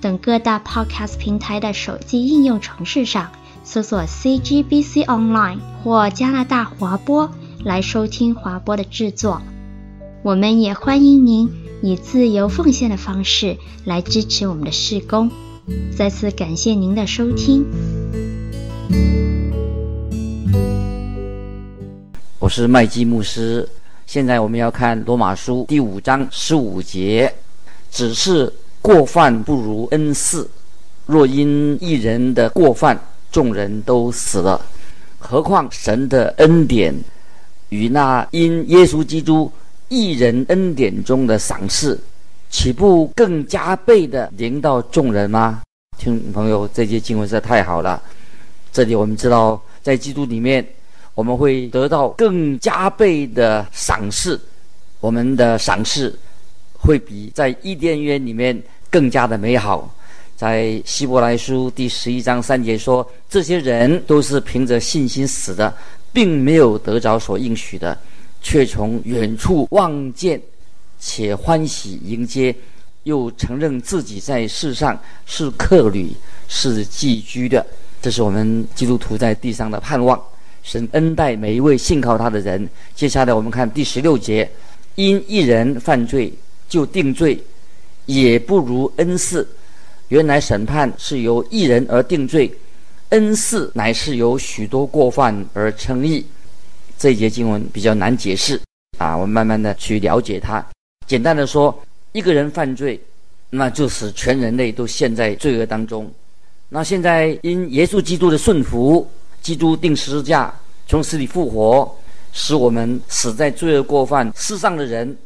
等各大 Podcast 平台的手机应用程式上搜索 CGBC Online 或加拿大华播来收听华播的制作。我们也欢迎您以自由奉献的方式来支持我们的事工。再次感谢您的收听。我是麦基牧师。现在我们要看罗马书第五章十五节，只是过犯不如恩赐。若因一人的过犯，众人都死了，何况神的恩典与那因耶稣基督一人恩典中的赏赐，岂不更加倍的临到众人吗？听朋友，这些经文实在太好了。这里我们知道，在基督里面。我们会得到更加倍的赏赐，我们的赏赐会比在伊甸园里面更加的美好。在希伯来书第十一章三节说：“这些人都是凭着信心死的，并没有得着所应许的，却从远处望见，且欢喜迎接，又承认自己在世上是客旅，是寄居的。”这是我们基督徒在地上的盼望。神恩待每一位信靠他的人。接下来我们看第十六节：因一人犯罪就定罪，也不如恩赐。原来审判是由一人而定罪，恩赐乃是由许多过犯而称义。这一节经文比较难解释啊，我们慢慢的去了解它。简单的说，一个人犯罪，那就是全人类都陷在罪恶当中。那现在因耶稣基督的顺服。基督钉十字架，从死里复活，使我们死在罪恶过犯世上的人，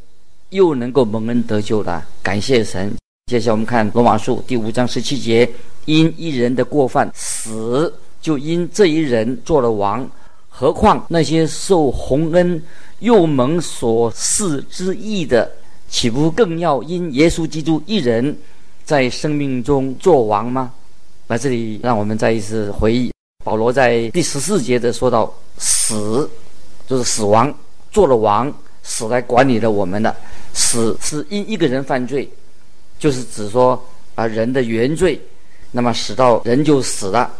又能够蒙恩得救了。感谢神。接下来我们看罗马书第五章十七节：因一人的过犯死，就因这一人做了王。何况那些受洪恩又蒙所赐之义的，岂不更要因耶稣基督一人在生命中做王吗？那这里，让我们再一次回忆。保罗在第十四节的说到死，就是死亡做了王，死来管理了我们的。死是因一个人犯罪，就是指说啊人的原罪，那么使到人就死了，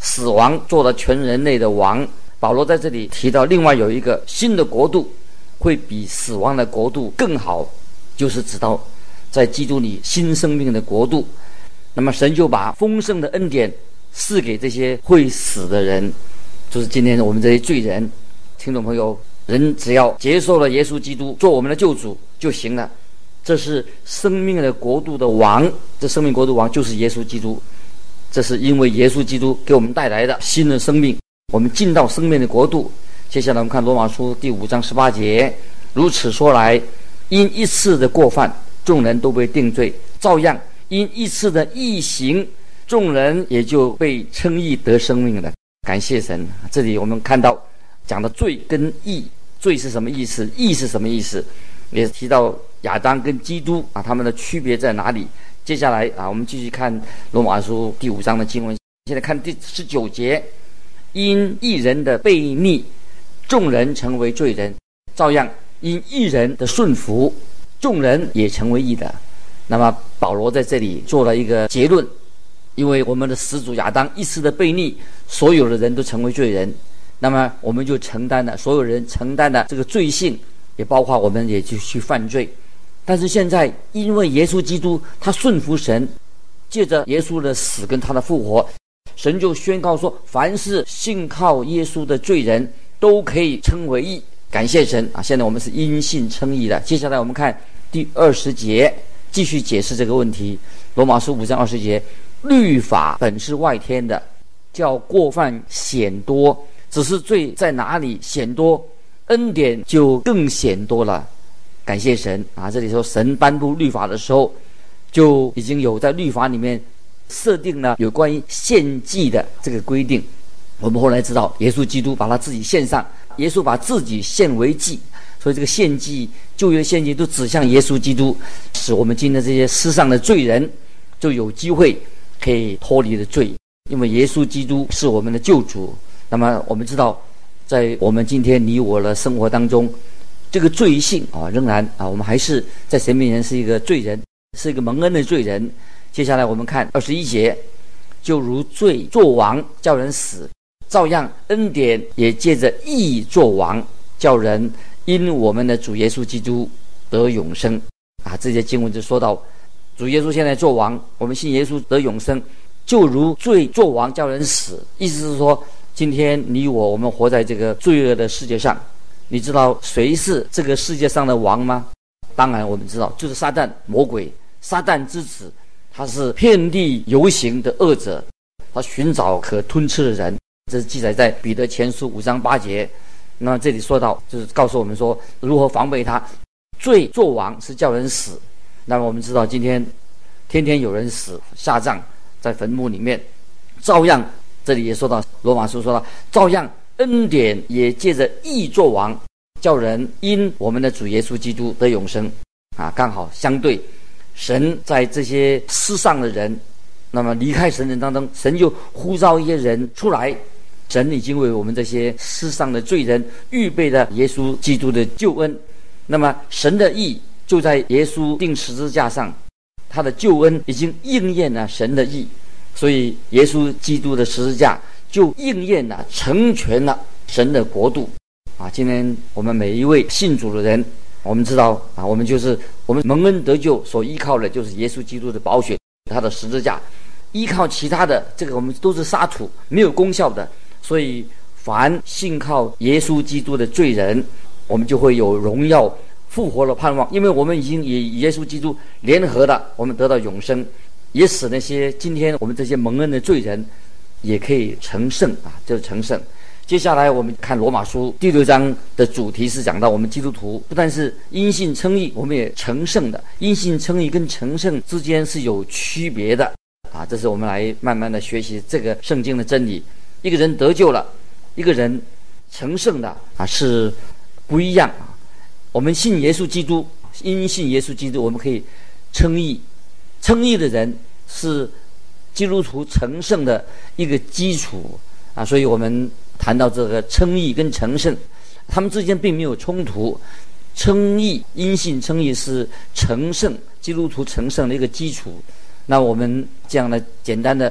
死亡做了全人类的王。保罗在这里提到另外有一个新的国度，会比死亡的国度更好，就是指到在基督里新生命的国度。那么神就把丰盛的恩典。赐给这些会死的人，就是今天我们这些罪人，听众朋友，人只要接受了耶稣基督做我们的救主就行了。这是生命的国度的王，这生命国度王就是耶稣基督。这是因为耶稣基督给我们带来的新的生命，我们进到生命的国度。接下来我们看罗马书第五章十八节，如此说来，因一次的过犯，众人都被定罪；照样因一次的义行。众人也就被称义得生命了，感谢神。这里我们看到讲的罪跟义，罪是什么意思？义是什么意思？也提到亚当跟基督啊，他们的区别在哪里？接下来啊，我们继续看罗马书第五章的经文。现在看第十九节，因一人的悖逆，众人成为罪人；照样因一人的顺服，众人也成为义的。那么保罗在这里做了一个结论。因为我们的始祖亚当一次的悖逆，所有的人都成为罪人，那么我们就承担了所有人承担的这个罪性，也包括我们也就去犯罪。但是现在，因为耶稣基督他顺服神，借着耶稣的死跟他的复活，神就宣告说，凡是信靠耶稣的罪人都可以称为义。感谢神啊！现在我们是因信称义的。接下来我们看第二十节，继续解释这个问题。罗马书五章二十节。律法本是外天的，叫过犯显多；只是罪在哪里显多，恩典就更显多了。感谢神啊！这里说神颁布律法的时候，就已经有在律法里面设定了有关于献祭的这个规定。我们后来知道，耶稣基督把他自己献上，耶稣把自己献为祭，所以这个献祭、旧约献祭都指向耶稣基督，使我们今天这些世上的罪人就有机会可以脱离的罪，因为耶稣基督是我们的救主。那么我们知道，在我们今天你我的生活当中，这个罪性啊，仍然啊，我们还是在神面前是一个罪人，是一个蒙恩的罪人。接下来我们看二十一节，就如罪作王，叫人死；照样恩典也借着义作王，叫人因我们的主耶稣基督得永生。啊，这些经文就说到，主耶稣现在作王，我们信耶稣得永生，就如罪作王，叫人死。意思是说，今天你我我们活在这个罪恶的世界上。你知道谁是这个世界上的王吗？当然，我们知道，就是撒旦魔鬼，撒旦之子，他是遍地游行的恶者，他寻找可吞吃的人。这是记载在彼得前书五章八节。那么这里说到，就是告诉我们说如何防备他。罪作王是叫人死。那么我们知道，今天天天有人死下葬在坟墓里面，照样这里也说到罗马书说到，照样。恩典也借着义作王，叫人因我们的主耶稣基督得永生，啊，刚好相对，神在这些世上的人，那么离开神人当中，神就呼召一些人出来，神已经为我们这些世上的罪人预备了耶稣基督的救恩，那么神的义就在耶稣钉十字架上，他的救恩已经应验了神的义，所以耶稣基督的十字架。就应验了，成全了神的国度，啊！今天我们每一位信主的人，我们知道啊，我们就是我们蒙恩得救所依靠的，就是耶稣基督的宝血，他的十字架。依靠其他的，这个我们都是沙土，没有功效的。所以，凡信靠耶稣基督的罪人，我们就会有荣耀复活的盼望，因为我们已经与耶稣基督联合了，我们得到永生，也使那些今天我们这些蒙恩的罪人。也可以成圣啊，就是成圣。接下来我们看罗马书第六章的主题是讲到我们基督徒不但是因信称义，我们也成圣的。因信称义跟成圣之间是有区别的啊，这是我们来慢慢的学习这个圣经的真理。一个人得救了，一个人成圣的啊是不一样啊。我们信耶稣基督，因信耶稣基督，我们可以称义。称义的人是。基督徒成圣的一个基础啊，所以我们谈到这个称义跟成圣，他们之间并没有冲突。称义因信称义是成圣基督徒成圣的一个基础。那我们这样来简单的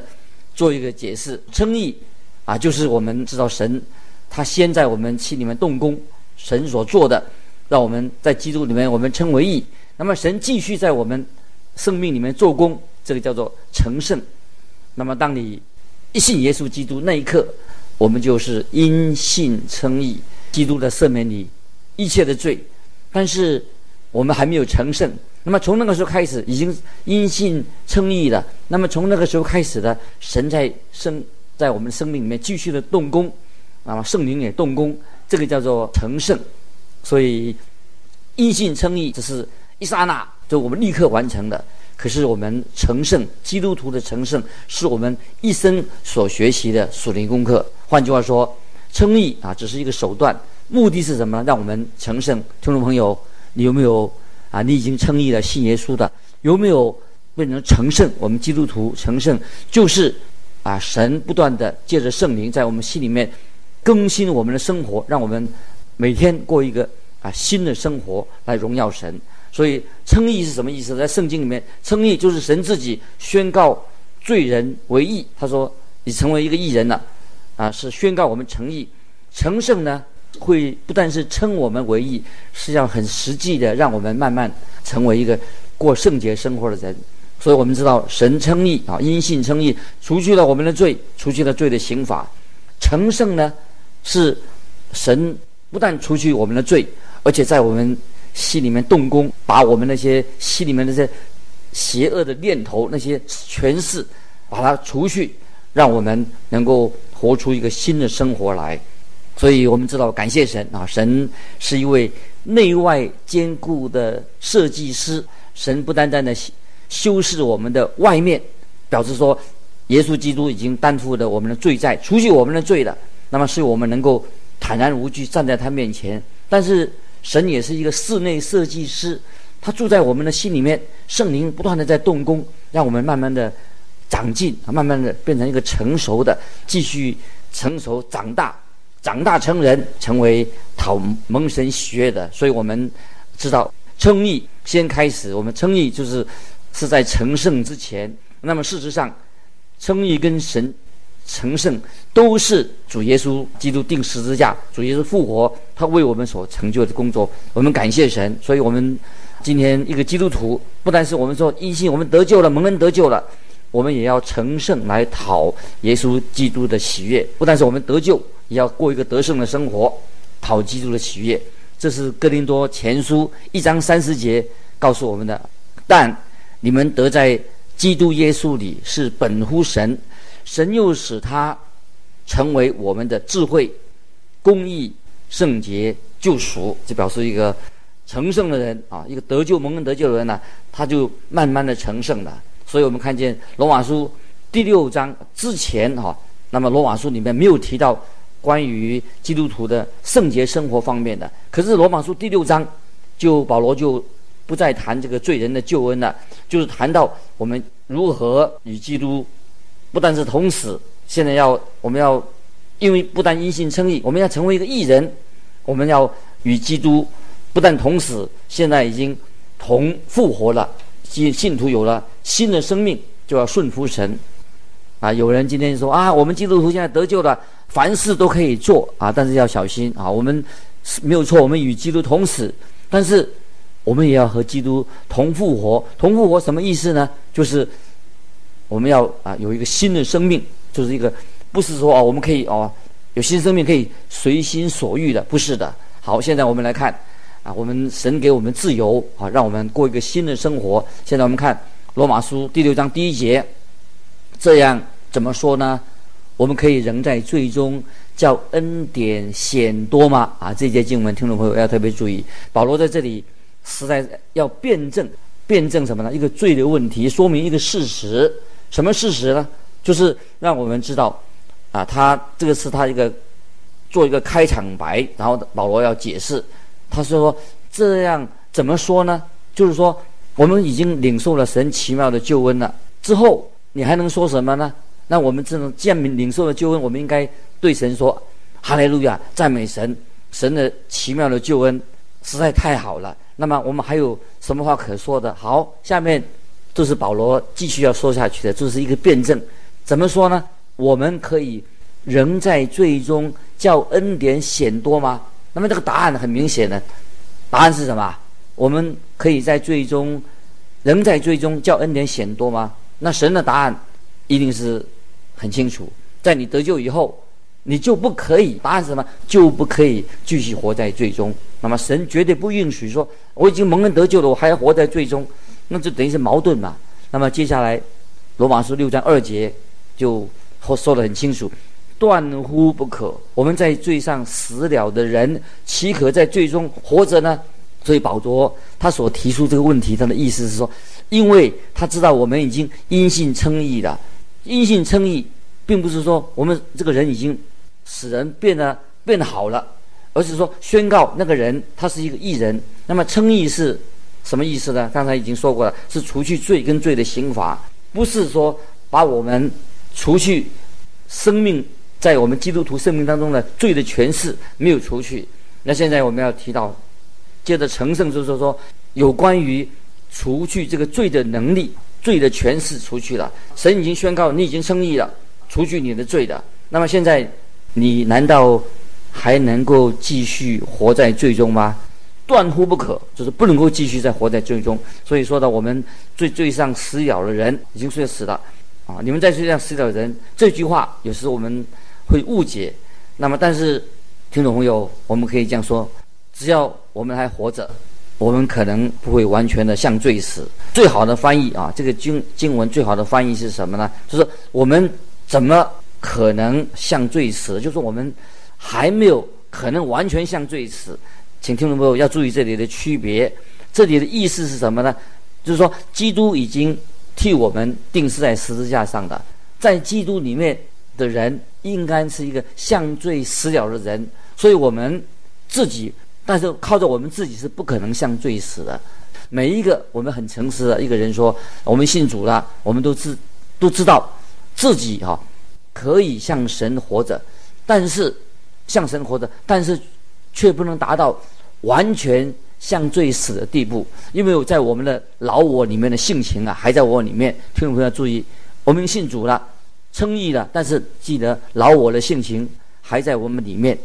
做一个解释：称义啊，就是我们知道神他先在我们心里面动工，神所做的，让我们在基督里面我们称为义。那么神继续在我们生命里面做工，这个叫做成圣。那么，当你一信耶稣基督那一刻，我们就是因信称义，基督的赦免你一切的罪。但是我们还没有成圣。那么从那个时候开始，已经因信称义了。那么从那个时候开始的，神在生在我们生命里面继续的动工，那么圣灵也动工，这个叫做成圣。所以因信称义，这是一刹那，就我们立刻完成的。可是我们成圣，基督徒的成圣，是我们一生所学习的属灵功课。换句话说，称义啊，只是一个手段，目的是什么呢？让我们成圣。听众朋友，你有没有啊？你已经称义了，信耶稣的，有没有变成成圣？我们基督徒成圣，就是啊，神不断的借着圣灵在我们心里面更新我们的生活，让我们每天过一个啊新的生活来荣耀神。所以称义是什么意思？在圣经里面，称义就是神自己宣告罪人为义。他说：“你成为一个义人了，啊，是宣告我们成义。成圣呢，会不但是称我们为义，实际上很实际的让我们慢慢成为一个过圣洁生活的人。所以我们知道，神称义啊，因信称义，除去了我们的罪，除去了罪的刑罚。成圣呢，是神不但除去我们的罪，而且在我们。”心里面动工，把我们那些心里面那些邪恶的念头、那些权势，把它除去，让我们能够活出一个新的生活来。所以我们知道，感谢神啊！神是一位内外兼顾的设计师。神不单单的修饰我们的外面，表示说，耶稣基督已经担负了我们的罪债，除去我们的罪了。那么，是我们能够坦然无惧站在他面前。但是，神也是一个室内设计师，他住在我们的心里面，圣灵不断的在动工，让我们慢慢的长进，慢慢的变成一个成熟的，继续成熟长大，长大成人，成为讨蒙神喜悦的。所以我们知道，称义先开始，我们称义就是是在成圣之前。那么事实上，称义跟神成圣都是主耶稣基督钉十字架，主耶稣复活，他为我们所成就的工作。我们感谢神，所以我们今天一个基督徒，不但是我们说因信我们得救了，蒙恩得救了，我们也要成圣来讨耶稣基督的喜悦。不但是我们得救，也要过一个得胜的生活，讨基督的喜悦。这是哥林多前书一章三十节告诉我们的。但你们得在基督耶稣里是本乎神，神又使他成为我们的智慧、公义、圣洁、救赎，就表示一个成圣的人啊，一个得救蒙恩得救的人呢、他就慢慢的成圣了。所以我们看见罗马书第六章之前哈、那么罗马书里面没有提到关于基督徒的圣洁生活方面的，可是罗马书第六章就保罗就。不再谈这个罪人的救恩了，就是谈到我们如何与基督不但是同死，现在要我们要因为不但因信称义，我们要成为一个义人，我们要与基督不但同死，现在已经同复活了。信信徒有了新的生命，就要顺服神。啊，有人今天说啊，我们基督徒现在得救了，凡事都可以做啊，但是要小心啊，我们没有错，我们与基督同死，但是。我们也要和基督同复活，同复活什么意思呢？就是我们要啊有一个新的生命，就是一个不是说啊我们可以哦有新生命可以随心所欲的，不是的。好，现在我们来看啊，我们神给我们自由啊，让我们过一个新的生活。现在我们看罗马书第六章第一节，这样怎么说呢？我们可以仍在罪中，叫恩典显多吗？啊，这节经文听众朋友要特别注意，保罗在这里。实在要辩证，辩证什么呢？一个罪的问题，说明一个事实。什么事实呢？就是让我们知道，啊，他这个是他一个做一个开场白，然后保罗要解释。他说：“这样怎么说呢？就是说，我们已经领受了神奇妙的救恩了，之后你还能说什么呢？那我们这种见领领受了救恩，我们应该对神说：哈利路亚，赞美神！神的奇妙的救恩实在太好了。”那么我们还有什么话可说的？好，下面就是保罗继续要说下去的，这是一个辩证。怎么说呢？我们可以仍在最终叫恩典显多吗？那么这个答案很明显的，答案是什么？我们可以在最终仍在最终叫恩典显多吗？那神的答案一定是很清楚，在你得救以后。你就不可以，答案是什么？就不可以继续活在最终。那么神绝对不允许说，我已经蒙恩得救了，我还要活在最终，那就等于是矛盾嘛。那么接下来，罗马书六章二节就说得很清楚，断乎不可。我们在罪上死了的人，岂可在罪中活着呢？所以保罗他所提出这个问题，他的意思是说，因为他知道我们已经因信称义了，因信称义，并不是说我们这个人已经。使人变得变得好了，而是说宣告那个人他是一个义人。那么称义是什么意思呢？刚才已经说过了，是除去罪跟罪的刑罚，不是说把我们除去生命在我们基督徒生命当中的罪的权势没有除去。那现在我们要提到，接着成圣就是说有关于除去这个罪的能力、罪的权势除去了。神已经宣告你已经称义了，除去你的罪的。那么现在。你难道还能够继续活在罪中吗？断乎不可，就是不能够继续再活在罪中。所以说到我们罪罪上死咬的人已经睡死了啊！你们在罪上死咬的人这句话，有时我们会误解。那么，但是听众朋友，我们可以这样说：只要我们还活着，我们可能不会完全的向罪死。最好的翻译啊，这个经经文最好的翻译是什么呢？就是我们怎么？可能向罪死，就是我们还没有可能完全向罪死，请听众朋友要注意这里的区别。这里的意思是什么呢？就是说，基督已经替我们钉死在十字架上的，在基督里面的人应该是一个向罪死了的人，所以我们自己，但是靠着我们自己是不可能向罪死的。每一个我们很诚实的一个人说，我们信主了，我们都知都知道自己哈、可以向神活着，但是向神活着，但是却不能达到完全向罪死的地步，因为我在我们的老我里面的性情啊还在我里面。听众朋友要注意，我们信主了，称义了，但是记得老我的性情还在我们里面，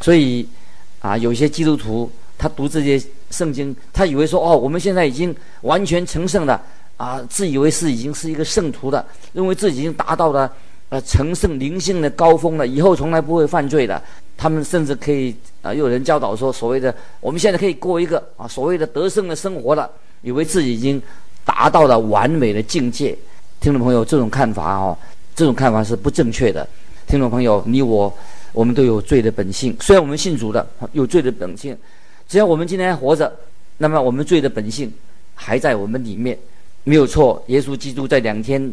所以啊，有些基督徒他读这些。圣经，他以为说哦，我们现在已经完全成圣了啊，自以为是已经是一个圣徒了，认为自己已经达到了呃成圣灵性的高峰了，以后从来不会犯罪的。他们甚至可以啊，又有人教导说，所谓的我们现在可以过一个啊所谓的得胜的生活了，以为自己已经达到了完美的境界。听众朋友，这种看法哦，这种看法是不正确的。听众朋友，你我我们都有罪的本性，虽然我们信主的有罪的本性。只要我们今天还活着，那么我们罪的本性还在我们里面，没有错。耶稣基督在两天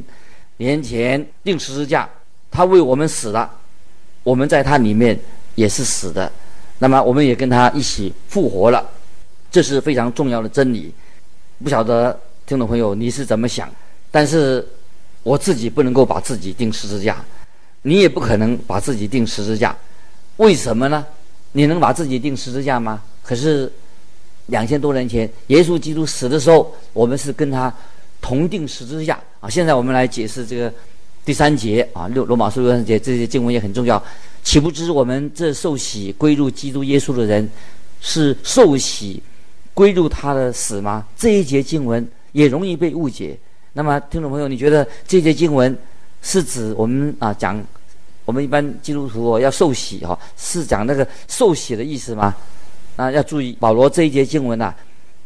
年前钉十字架，他为我们死了，我们在他里面也是死的，那么我们也跟他一起复活了，这是非常重要的真理。不晓得听众朋友你是怎么想？但是我自己不能够把自己钉十字架，你也不可能把自己钉十字架，为什么呢？你能把自己钉十字架吗？可是，两千多年前，耶稣基督死的时候，我们是跟他同钉十字架现在我们来解释这个第三节啊，六罗马书六三节这些经文也很重要。岂不知我们这受洗归入基督耶稣的人，是受洗归入他的死吗？这一节经文也容易被误解。那么，听众朋友，你觉得这节经文是指我们啊讲我们一般基督徒、哦、要受洗哈、哦，是讲那个受洗的意思吗？啊，要注意保罗这一节经文呐、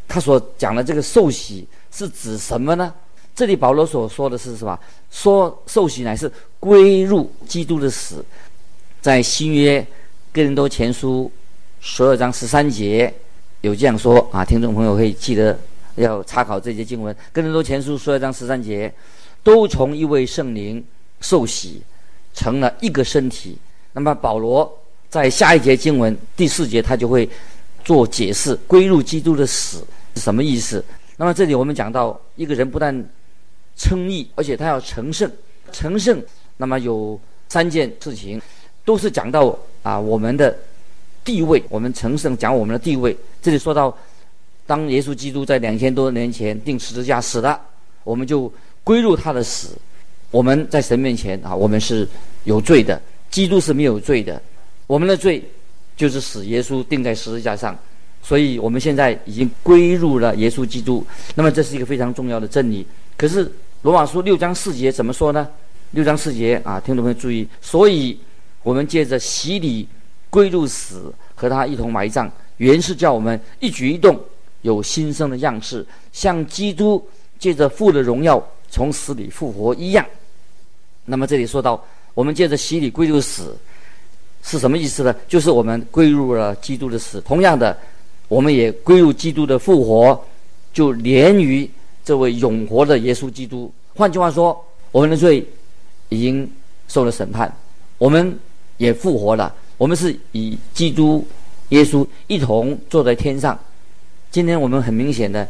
他所讲的这个受洗是指什么呢？这里保罗所说的是什么？说受洗乃是归入基督的死，在新约哥林多前书十二章十三节有这样说啊，听众朋友可以记得要查考这节经文。哥林多前书十二章十三节，都从一位圣灵受洗，成了一个身体。那么保罗在下一节经文第四节，他就会。做解释，归入基督的死是什么意思？那么这里我们讲到，一个人不但称义，而且他要成圣。成圣，那么有三件事情，都是讲到啊我们的地位。我们成圣讲我们的地位。这里说到，当耶稣基督在两千多年前钉十字架死了，我们就归入他的死。我们在神面前啊，我们是有罪的，基督是没有罪的。我们的罪。就是使耶稣钉在十字架上，所以我们现在已经归入了耶稣基督。那么这是一个非常重要的真理。可是罗马书六章四节怎么说呢？六章四节啊，听众朋友注意，所以我们借着洗礼归入死，和他一同埋葬，原是叫我们一举一动有新生的样式，像基督借着父的荣耀从死里复活一样。那么这里说到，我们借着洗礼归入死。是什么意思呢？就是我们归入了基督的死，同样的，我们也归入基督的复活，就连于这位永活的耶稣基督。换句话说，我们的罪已经受了审判，我们也复活了。我们是以基督耶稣一同坐在天上。今天我们很明显的，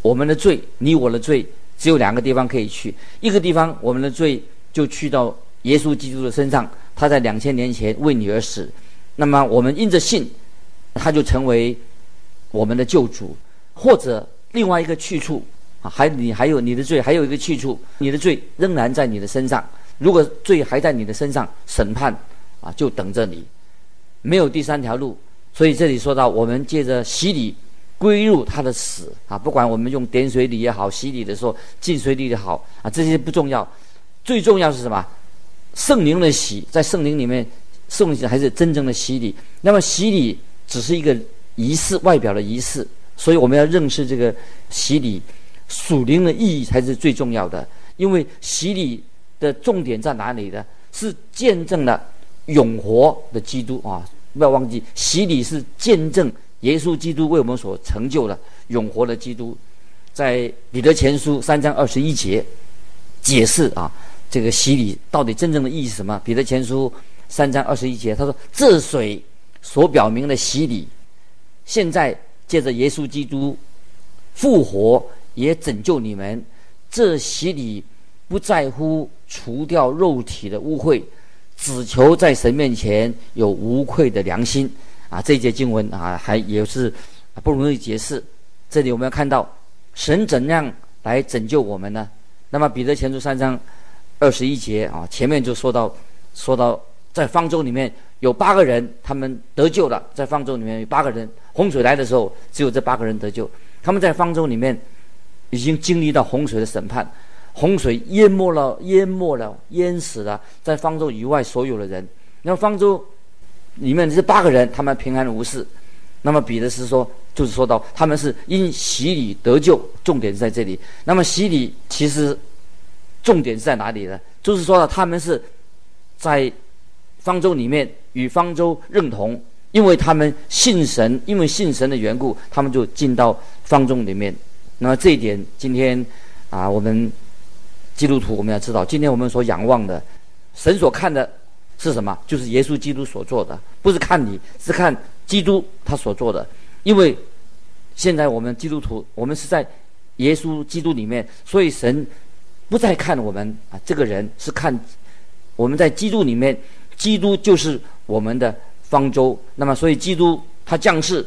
我们的罪，你我的罪，只有两个地方可以去。一个地方，我们的罪就去到耶稣基督的身上。他在两千年前为你而死，那么我们因着信，他就成为我们的救主。或者另外一个去处啊，还你还有你的罪，还有一个去处，你的罪仍然在你的身上。如果罪还在你的身上，审判啊就等着你，没有第三条路。所以这里说到，我们借着洗礼归入他的死啊，不管我们用点水礼也好，洗礼的时候浸水礼也好啊，这些不重要，最重要是什么？圣灵的洗，在圣灵里面，圣灵还是真正的洗礼。那么洗礼只是一个仪式，外表的仪式，所以我们要认识这个洗礼属灵的意义才是最重要的。因为洗礼的重点在哪里呢？是见证了永活的基督啊！不要忘记，洗礼是见证耶稣基督为我们所成就的永活的基督。在彼得前书三章二十一节，解释啊，这个洗礼到底真正的意义是什么？彼得前书三章二十一节，他说：“这水所表明的洗礼，现在借着耶稣基督复活，也拯救你们。这洗礼不在乎除掉肉体的污秽，只求在神面前有无愧的良心。”啊，这一节经文啊，还也是不容易解释。这里我们要看到神怎样来拯救我们呢？那么彼得前书三章二十一节啊，前面就说到，说到在方舟里面有八个人，他们得救了。在方舟里面有八个人，洪水来的时候，只有这八个人得救。他们在方舟里面已经经历到洪水的审判，洪水淹没了、淹没了、淹死了在方舟以外所有的人。那么方舟里面这八个人，他们平安无事。那么彼得是说，就是说到他们是因洗礼得救，重点是在这里。那么洗礼其实重点是在哪里呢？就是说他们是在方舟里面与方舟认同，因为他们信神，因为信神的缘故，他们就进到方舟里面。那么这一点，今天啊，我们基督徒我们要知道，今天我们所仰望的神所看的是什么？就是耶稣基督所做的，不是看你，是看。基督他所做的，因为现在我们基督徒，我们是在耶稣基督里面，所以神不再看我们啊，这个人是看我们在基督里面，基督就是我们的方舟。那么，所以基督他降世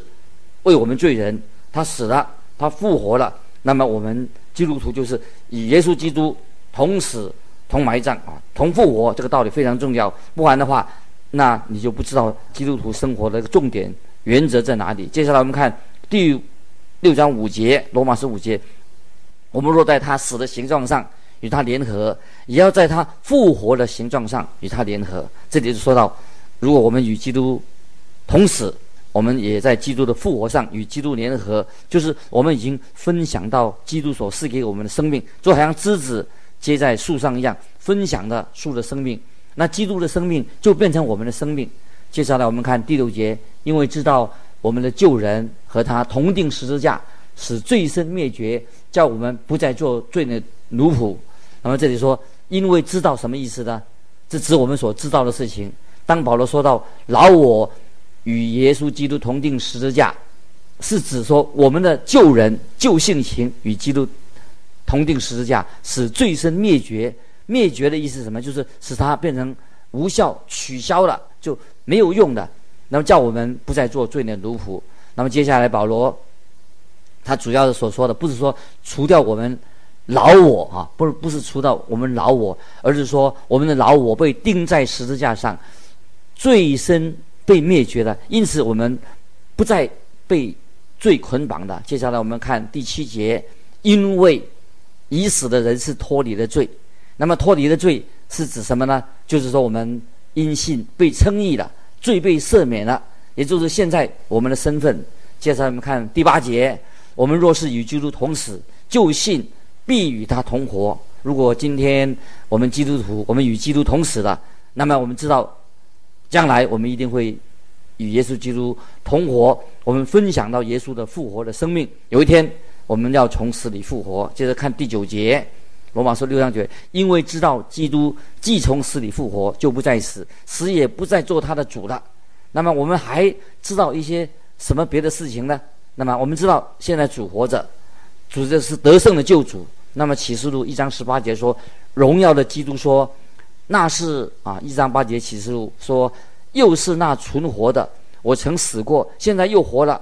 为我们罪人，他死了，他复活了。那么，我们基督徒就是与耶稣基督同死、同埋葬啊，同复活。这个道理非常重要，不然的话。那你就不知道基督徒生活的重点原则在哪里。接下来我们看第六章五节，罗马书五节，我们若在他死的形状上与他联合，也要在他复活的形状上与他联合。这里就说到，如果我们与基督同死，我们也在基督的复活上与基督联合，就是我们已经分享到基督所赐给我们的生命，就好像枝子接在树上一样，分享的树的生命。那基督的生命就变成我们的生命。接下来我们看第六节，因为知道我们的旧人和他同钉十字架，使罪身灭绝，叫我们不再做罪的奴仆。那么这里说，因为知道什么意思呢？这指我们所知道的事情。当保罗说到老我与耶稣基督同钉十字架，是指说我们的旧人旧性情与基督同钉十字架，使罪身灭绝。灭绝的意思是什么？就是使它变成无效、取消了，就没有用的。那么叫我们不再做罪的奴仆。那么接下来保罗他主要的所说的，不是说除掉我们老我啊，不是不是除掉我们老我，而是说我们的老我被钉在十字架上，罪身被灭绝了，因此我们不再被罪捆绑的。接下来我们看第七节，因为已死的人是脱离了罪。那么脱离的罪是指什么呢？就是说我们因信被称义了，罪被赦免了，也就是现在我们的身份。接下来我们看第八节：我们若是与基督同死，就信必与他同活。如果今天我们基督徒，我们与基督同死了，那么我们知道，将来我们一定会与耶稣基督同活。我们分享到耶稣的复活的生命。有一天我们要从死里复活。接着看第九节。罗马书六章九，因为知道基督既从死里复活，就不再死，死也不再做他的主了。那么我们还知道一些什么别的事情呢？那么我们知道现在主活着，主这是得胜的救主。那么启示录一章十八节说，荣耀的基督说，那是啊，一章八节启示录说，又是那存活的，我曾死过，现在又活了，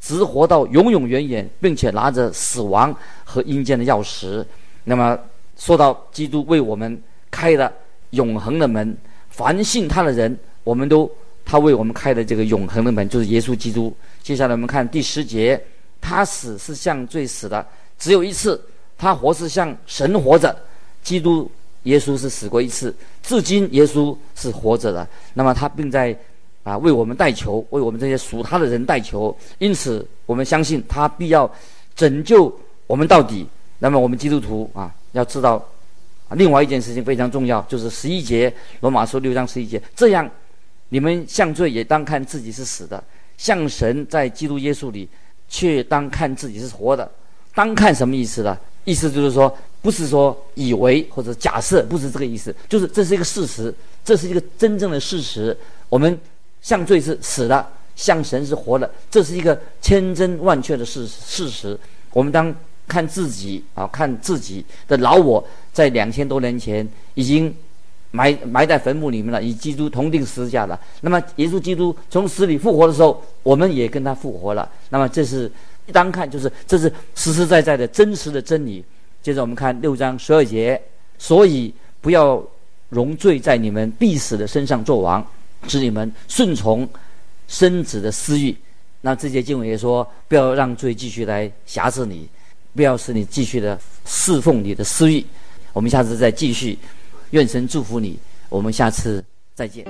直活到永永远远，并且拿着死亡和阴间的钥匙。那么说到基督为我们开了永恒的门，凡信他的人，我们都他为我们开的这个永恒的门，就是耶稣基督。接下来我们看第十节，他死是向罪死的，只有一次；他活是向神活着。基督耶稣是死过一次，至今耶稣是活着的。那么他并在啊为我们代求，为我们这些属他的人代求。因此我们相信他必要拯救我们到底。那么我们基督徒啊，要知道，啊，另外一件事情非常重要，就是十一节罗马书六章十一节，这样你们向罪也当看自己是死的，向神在基督耶稣里却当看自己是活的。当看什么意思呢？意思就是说，不是说以为或者假设，不是这个意思，就是这是一个事实，这是一个真正的事实。我们向罪是死的，向神是活的，这是一个千真万确的事事实。我们当看自己啊，看自己的老我，在两千多年前已经埋埋在坟墓里面了，与基督同钉十字架了。那么耶稣基督从死里复活的时候，我们也跟他复活了。那么这是当看，就是这是实实在在的真实的真理。接着我们看六章十二节，所以不要容罪在你们必死的身上作王，使你们顺从身子的私欲。那这节经文也说，不要让罪继续来挟制你。不要使你继续的侍奉你的私欲。我们下次再继续，愿神祝福你。我们下次再见。